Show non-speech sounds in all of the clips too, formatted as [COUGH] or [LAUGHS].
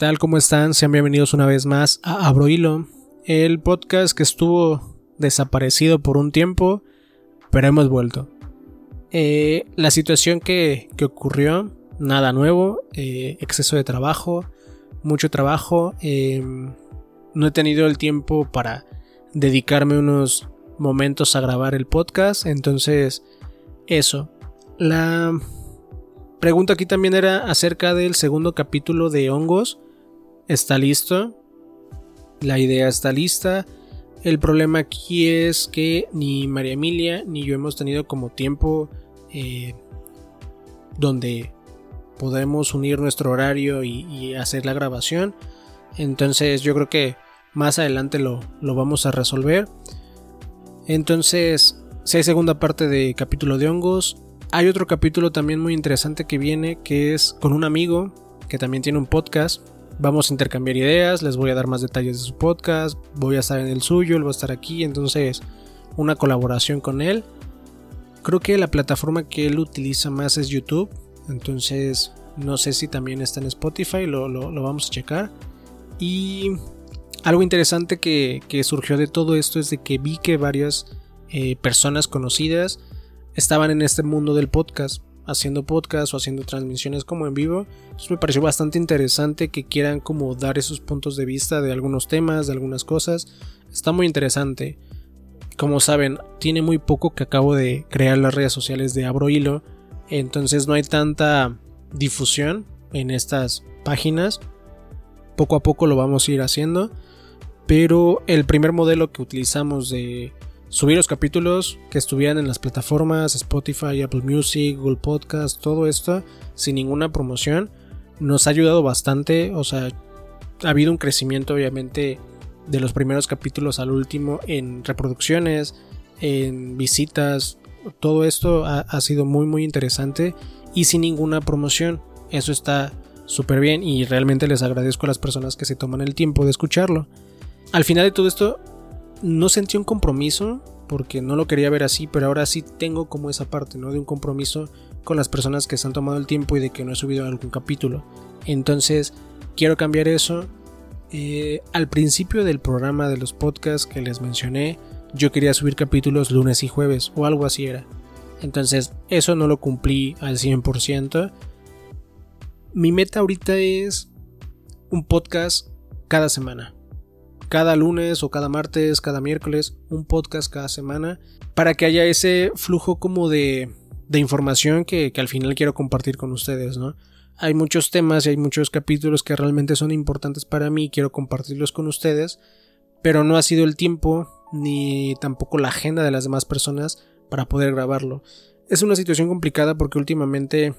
¿Qué tal? ¿Cómo están? Sean bienvenidos una vez más a Abrohilo, el podcast que estuvo desaparecido por un tiempo, pero hemos vuelto. Eh, la situación que, ocurrió, nada nuevo, eh, exceso de trabajo, mucho trabajo, em, no he tenido el tiempo para dedicarme unos momentos a grabar el podcast, entonces eso. La pregunta aquí también era acerca del segundo capítulo de hongos. Está listo. La idea está lista. El problema aquí es que ni María Emilia ni yo hemos tenido como tiempo eh, donde podemos unir nuestro horario y, hacer la grabación. Entonces yo creo que más adelante lo, lo vamos a resolver. Entonces, si hay segunda parte de capítulo de hongos, hay otro capítulo también muy interesante que viene, que es con un amigo que también tiene un podcast. Vamos a intercambiar ideas, les voy a dar más detalles de su podcast, voy a estar en el suyo, él va a estar aquí, entonces una colaboración con él. Creo que la plataforma que él utiliza más es YouTube, entonces no sé si también está en Spotify, lo, vamos a checar. Y algo interesante que, que, surgió de todo esto es de que vi que varias eh, personas conocidas estaban en este mundo del podcast, haciendo podcast o haciendo transmisiones como en vivo. Entonces me pareció bastante interesante que quieran como dar esos puntos de vista de algunos temas, de algunas cosas. Está muy interesante. Como saben, tiene muy poco que acabo de crear las redes sociales de Abro Hilo. Entonces no hay tanta difusión en estas páginas. Poco a poco lo vamos a ir haciendo. Pero el primer modelo que utilizamos de subir los capítulos que estuvieran en las plataformas Spotify, Apple Music, Google Podcast, todo esto sin ninguna promoción nos ha ayudado bastante, o sea, ha habido un crecimiento obviamente de los primeros capítulos al último en reproducciones, en visitas, todo esto ha, ha sido muy muy interesante y sin ninguna promoción, eso está súper bien y realmente les agradezco a las personas que se toman el tiempo de escucharlo. Al final de todo esto, no sentí un compromiso porque no lo quería ver así, pero ahora sí tengo como esa parte, ¿no? De un compromiso con las personas que se han tomado el tiempo y de que no he subido algún capítulo. Entonces, quiero cambiar eso. Eh, al principio del programa de los podcasts que les mencioné, yo quería subir capítulos lunes y jueves o algo así era. Entonces, eso no lo cumplí al 100%. Mi meta ahorita es un podcast cada semana cada lunes o cada martes, cada miércoles, un podcast cada semana, para que haya ese flujo como de, de información que, que, al final quiero compartir con ustedes, ¿no? Hay muchos temas y hay muchos capítulos que realmente son importantes para mí y quiero compartirlos con ustedes, pero no ha sido el tiempo ni tampoco la agenda de las demás personas para poder grabarlo. Es una situación complicada porque últimamente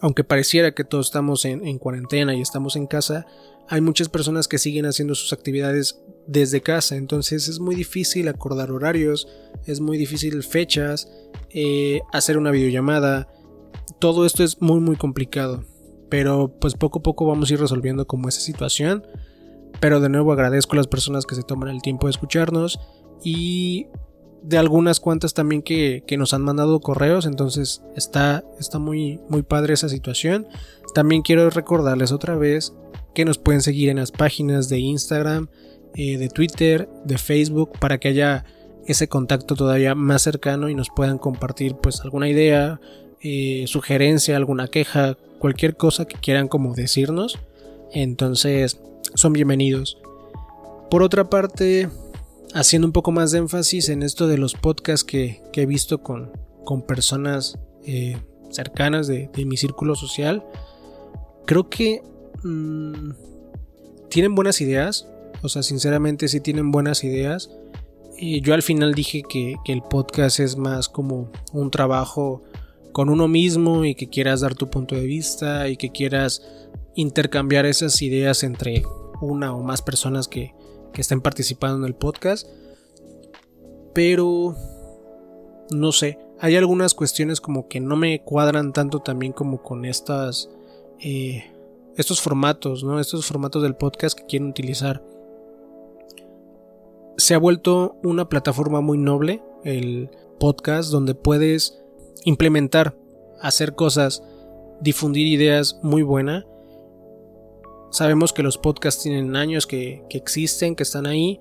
aunque pareciera que todos estamos en, cuarentena y estamos en casa, hay muchas personas que siguen haciendo sus actividades desde casa, entonces es muy difícil acordar horarios, es muy difícil fechas, eh, hacer una videollamada, todo esto es muy muy complicado, pero pues poco a poco vamos a ir resolviendo como esa situación, pero de nuevo agradezco a las personas que se toman el tiempo de escucharnos y de algunas cuantas también que, nos han mandado correos, entonces está, está muy, muy padre esa situación. También quiero recordarles otra vez que nos pueden seguir en las páginas de Instagram, eh, de Twitter, de Facebook, para que haya ese contacto todavía más cercano y nos puedan compartir pues alguna idea, eh, sugerencia, alguna queja, cualquier cosa que quieran como decirnos. Entonces son bienvenidos. Por otra parte, haciendo un poco más de énfasis en esto de los podcasts que, he visto con, con personas eh, cercanas de, mi círculo social, creo que mm, tienen buenas ideas, o sea, sinceramente sí tienen buenas ideas. Y yo al final dije que, que el podcast es más como un trabajo con uno mismo y que quieras dar tu punto de vista y que quieras intercambiar esas ideas entre una o más personas que, que estén participando en el podcast. Pero no sé, hay algunas cuestiones como que no me cuadran tanto también como con estas eh, estos formatos, ¿no? Estos formatos del podcast que quieren utilizar. Se ha vuelto una plataforma muy noble el podcast donde puedes implementar, hacer cosas, difundir ideas muy buena Sabemos que los podcasts tienen años que, existen, que están ahí.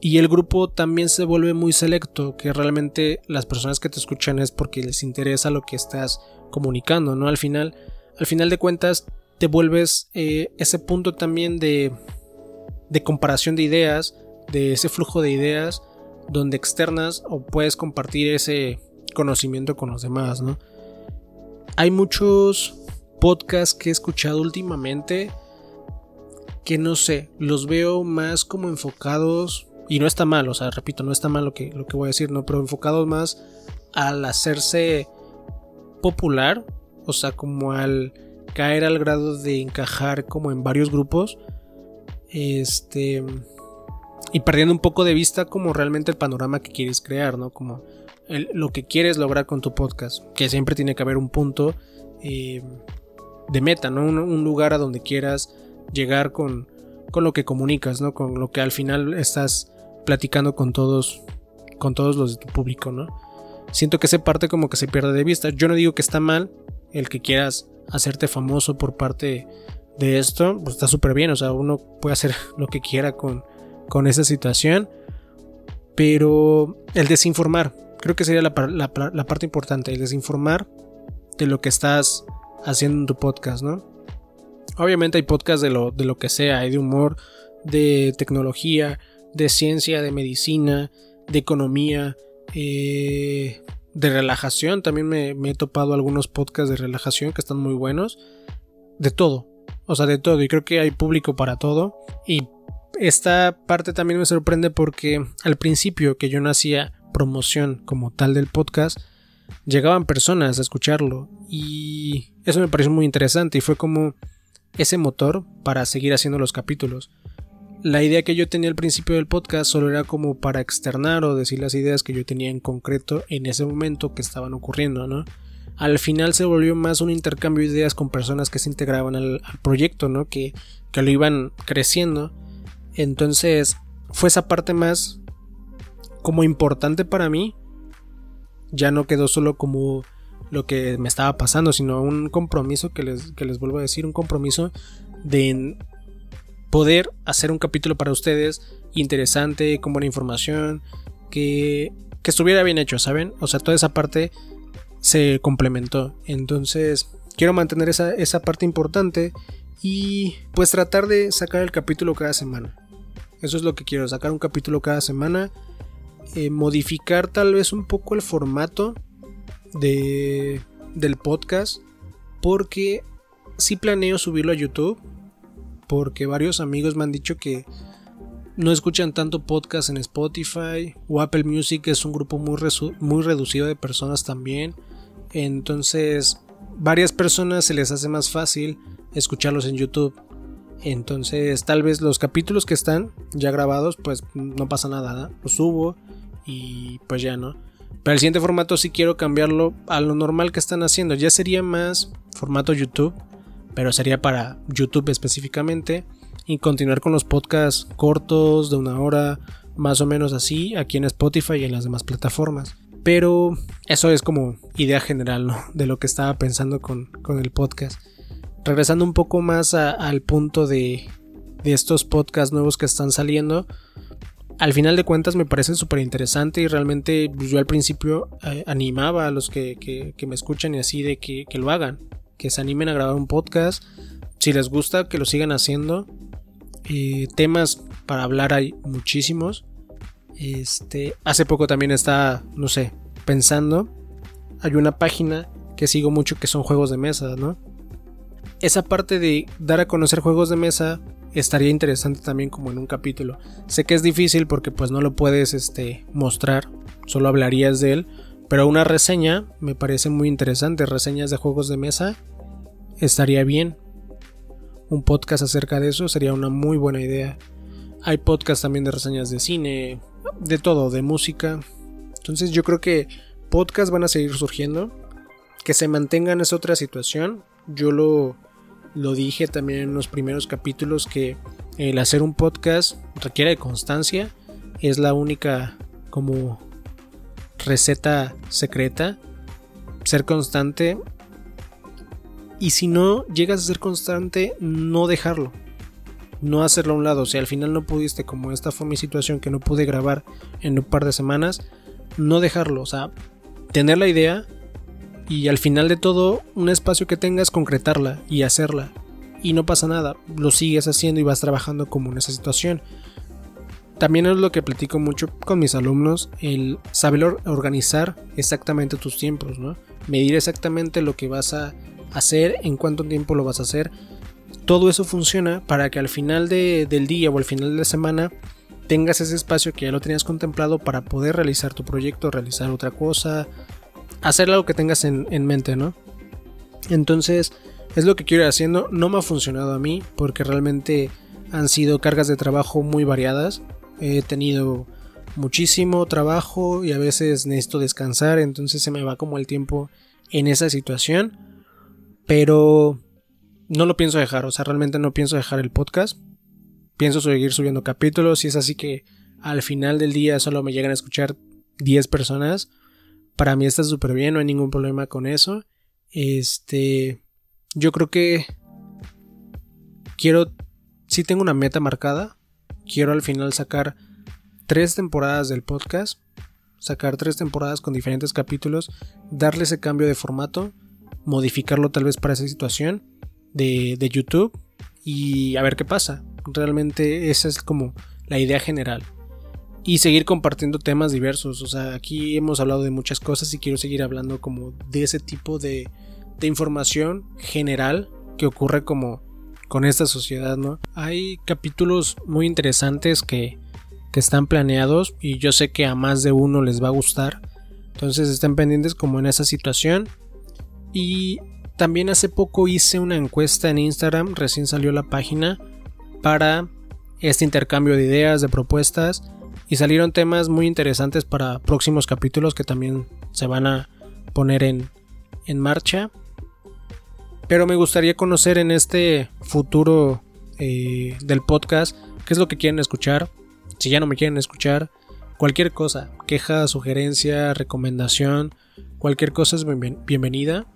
Y el grupo también se vuelve muy selecto, que realmente las personas que te escuchan es porque les interesa lo que estás comunicando, ¿no? Al final, al final de cuentas, te vuelves eh, ese punto también de, de comparación de ideas, de ese flujo de ideas, donde externas o puedes compartir ese conocimiento con los demás, ¿no? Hay muchos podcasts que he escuchado últimamente que no sé, los veo más como enfocados y no está mal, o sea, repito, no está mal lo que, lo que voy a decir, ¿no? Pero enfocados más al hacerse popular, o sea, como al caer al grado de encajar como en varios grupos, este, y perdiendo un poco de vista como realmente el panorama que quieres crear, ¿no? Como lo que quieres lograr con tu podcast, que siempre tiene que haber un punto eh, de meta, ¿no? Un, lugar a donde quieras llegar con, con lo que comunicas, ¿no? Con lo que al final estás platicando con todos, con todos los de tu público, ¿no? Siento que esa parte como que se pierde de vista. Yo no digo que está mal el que quieras hacerte famoso por parte de esto, pues está súper bien, o sea, uno puede hacer [LAUGHS] lo que quiera con, con esa situación, pero el desinformar, creo que sería la, parte importante, el desinformar de lo que estás haciendo en tu podcast, ¿no? Obviamente hay podcasts de lo, de lo que sea, hay de humor, de tecnología, de ciencia, de medicina, de economía, eh, de relajación. También me, he topado algunos podcasts de relajación que están muy buenos. De todo. O sea, de todo. Y creo que hay público para todo. Y esta parte también me sorprende porque al principio que yo no hacía promoción como tal del podcast, llegaban personas a escucharlo. Y eso me pareció muy interesante. Y fue como ese motor para seguir haciendo los capítulos la idea que yo tenía al principio del podcast solo era como para externar o decir las ideas que yo tenía en concreto en ese momento que estaban ocurriendo, ¿no? Al final se volvió más un intercambio de ideas con personas que se integraban al, proyecto, ¿no? Que, que lo iban creciendo. Entonces fue esa parte más como importante para mí. Ya no quedó solo como lo que me estaba pasando, sino un compromiso que les, que les vuelvo a decir, un compromiso de poder hacer un capítulo para ustedes interesante, con buena información, que, que estuviera bien hecho, ¿saben? O sea, toda esa parte se complementó. Entonces, quiero mantener esa, esa parte importante y pues tratar de sacar el capítulo cada semana. Eso es lo que quiero, sacar un capítulo cada semana. Eh, modificar tal vez un poco el formato de, del podcast. Porque si planeo subirlo a YouTube porque varios amigos me han dicho que no escuchan tanto podcast en Spotify o Apple Music es un grupo muy, muy reducido de personas también. Entonces, varias personas se les hace más fácil escucharlos en YouTube. Entonces, tal vez los capítulos que están ya grabados, pues no pasa nada, los subo y pues ya no. Pero el siguiente formato sí quiero cambiarlo a lo normal que están haciendo. Ya sería más formato YouTube pero sería para YouTube específicamente. Y continuar con los podcasts cortos de una hora, más o menos así, aquí en Spotify y en las demás plataformas. Pero eso es como idea general de lo que estaba pensando con, el podcast. Regresando un poco más al punto de, de estos podcasts nuevos que están saliendo, al final de cuentas me parece súper interesante y realmente pues, yo al principio eh, animaba a los que, que, me escuchan y así de que, que, lo hagan que se animen a grabar un podcast. Si les gusta, que lo sigan haciendo. Eh, temas para hablar hay muchísimos. Este, hace poco también está, no sé, pensando. Hay una página que sigo mucho que son juegos de mesa, ¿no? Esa parte de dar a conocer juegos de mesa estaría interesante también como en un capítulo. Sé que es difícil porque pues no lo puedes este, mostrar, solo hablarías de él, pero una reseña me parece muy interesante, reseñas de juegos de mesa estaría bien. Un podcast acerca de eso sería una muy buena idea. Hay podcast también de reseñas de cine, de todo, de música. Entonces yo creo que podcasts van a seguir surgiendo. Que se mantengan es otra situación. Yo lo, lo dije también en los primeros capítulos que el hacer un podcast requiere de constancia. Es la única como receta secreta. Ser constante y si no llegas a ser constante, no dejarlo. no hacerlo a un lado. Si al final no pudiste, como esta fue mi situación, que no pude grabar en un par de semanas, no dejarlo. O sea, tener la idea y al final de todo, un espacio que tengas, concretarla y hacerla. Y no pasa nada, lo sigues haciendo y vas trabajando como en esa situación. También es lo que platico mucho con mis alumnos, el saber organizar exactamente tus tiempos, ¿no? Medir exactamente lo que vas a hacer, en cuánto tiempo lo vas a hacer. Todo eso funciona para que al final del día o al final de la semana tengas ese espacio que ya lo tenías contemplado para poder realizar tu proyecto, realizar otra cosa, hacer algo que tengas en, en mente, ¿no? Entonces, es lo que quiero ir haciendo. No me ha funcionado a mí porque realmente han sido cargas de trabajo muy variadas. He tenido muchísimo trabajo y a veces necesito descansar, entonces se me va como el tiempo en esa situación. Pero no lo pienso dejar, o sea, realmente no pienso dejar el podcast. Pienso seguir subiendo capítulos y es así que al final del día solo me llegan a escuchar 10 personas. Para mí está súper bien, no hay ningún problema con eso. Este, yo creo que quiero, si tengo una meta marcada, quiero al final sacar tres temporadas del podcast, sacar tres temporadas con diferentes capítulos, darle ese cambio de formato, modificarlo tal vez para esa situación de, de YouTube y a ver qué pasa. Realmente esa es como la idea general. Y seguir compartiendo temas diversos. O sea, aquí hemos hablado de muchas cosas y quiero seguir hablando como de ese tipo de, de información general que ocurre como con esta sociedad, ¿no? Hay capítulos muy interesantes que, que están planeados y yo sé que a más de uno les va a gustar. Entonces estén pendientes como en esa situación. Y también hace poco hice una encuesta en Instagram, recién salió la página, para este intercambio de ideas, de propuestas. Y salieron temas muy interesantes para próximos capítulos que también se van a poner en, en marcha. Pero me gustaría conocer en este futuro eh, del podcast qué es lo que quieren escuchar. Si ya no me quieren escuchar, cualquier cosa, queja, sugerencia, recomendación, cualquier cosa es bienvenida.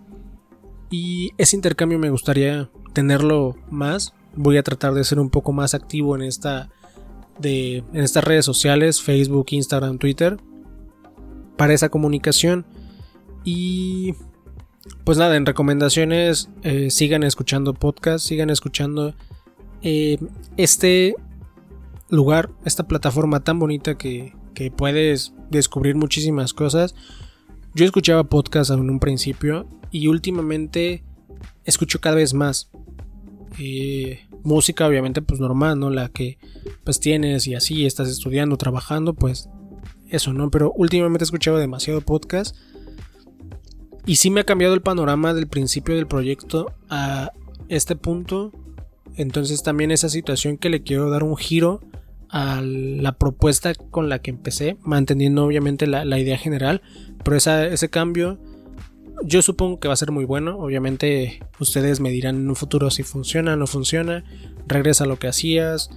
Y ese intercambio me gustaría tenerlo más. Voy a tratar de ser un poco más activo en esta de en estas redes sociales, Facebook, Instagram, Twitter para esa comunicación y pues nada, en recomendaciones eh, sigan escuchando podcast, sigan escuchando eh, este lugar, esta plataforma tan bonita que, que puedes descubrir muchísimas cosas. Yo escuchaba podcast en un principio y últimamente escucho cada vez más. Eh, música obviamente pues normal, ¿no? La que pues tienes y así estás estudiando, trabajando, pues eso, ¿no? Pero últimamente he escuchado demasiado podcast. Y sí me ha cambiado el panorama del principio del proyecto a este punto. Entonces también esa situación que le quiero dar un giro a la propuesta con la que empecé, manteniendo obviamente la, idea general, pero ese cambio yo supongo que va a ser muy bueno, obviamente ustedes me dirán en un futuro si funciona o no funciona, regresa a lo que hacías,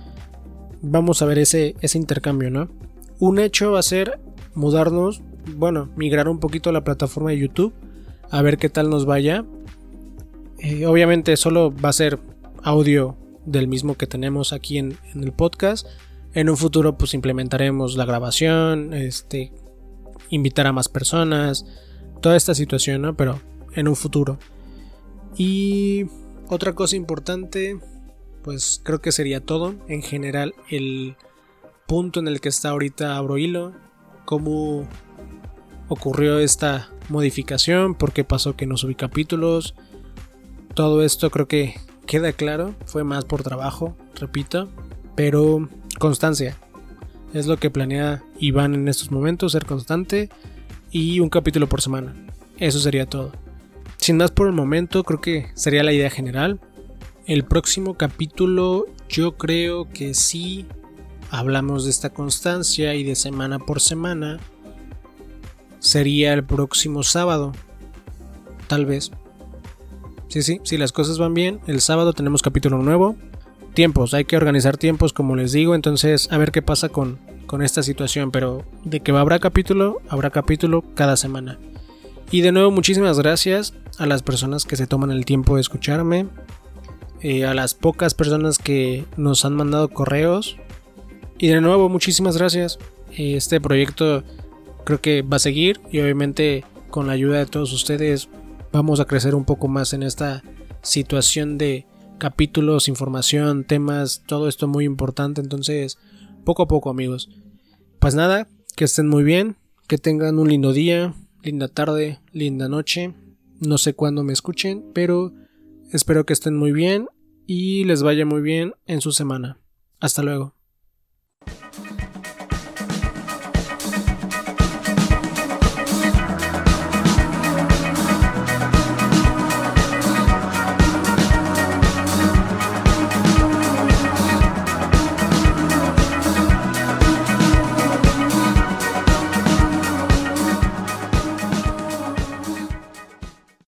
vamos a ver ese, ese intercambio, ¿no? Un hecho va a ser mudarnos, bueno, migrar un poquito a la plataforma de YouTube, a ver qué tal nos vaya. Eh, obviamente solo va a ser audio del mismo que tenemos aquí en, en el podcast en un futuro pues implementaremos la grabación, este, invitar a más personas, toda esta situación, ¿no? Pero en un futuro. Y otra cosa importante, pues creo que sería todo. En general, el punto en el que está ahorita Abro Hilo, cómo ocurrió esta modificación, por qué pasó que no subí capítulos. Todo esto creo que queda claro, fue más por trabajo, repito, pero constancia. Es lo que planea Iván en estos momentos, ser constante y un capítulo por semana. Eso sería todo. Sin más por el momento, creo que sería la idea general. El próximo capítulo yo creo que sí hablamos de esta constancia y de semana por semana. Sería el próximo sábado. Tal vez. Sí, sí, si las cosas van bien, el sábado tenemos capítulo nuevo tiempos, hay que organizar tiempos como les digo, entonces a ver qué pasa con, con esta situación, pero de que habrá capítulo, habrá capítulo cada semana. Y de nuevo muchísimas gracias a las personas que se toman el tiempo de escucharme. eh, a las pocas personas que nos han mandado correos. Y de nuevo, muchísimas gracias. Este proyecto creo que va a seguir y obviamente con la ayuda de todos ustedes vamos a crecer un poco más en esta situación de capítulos, información, temas, todo esto muy importante. Entonces, poco a poco amigos. Pues nada, que estén muy bien, que tengan un lindo día, linda tarde, linda noche. No sé cuándo me escuchen, pero espero que estén muy bien y les vaya muy bien en su semana. Hasta luego.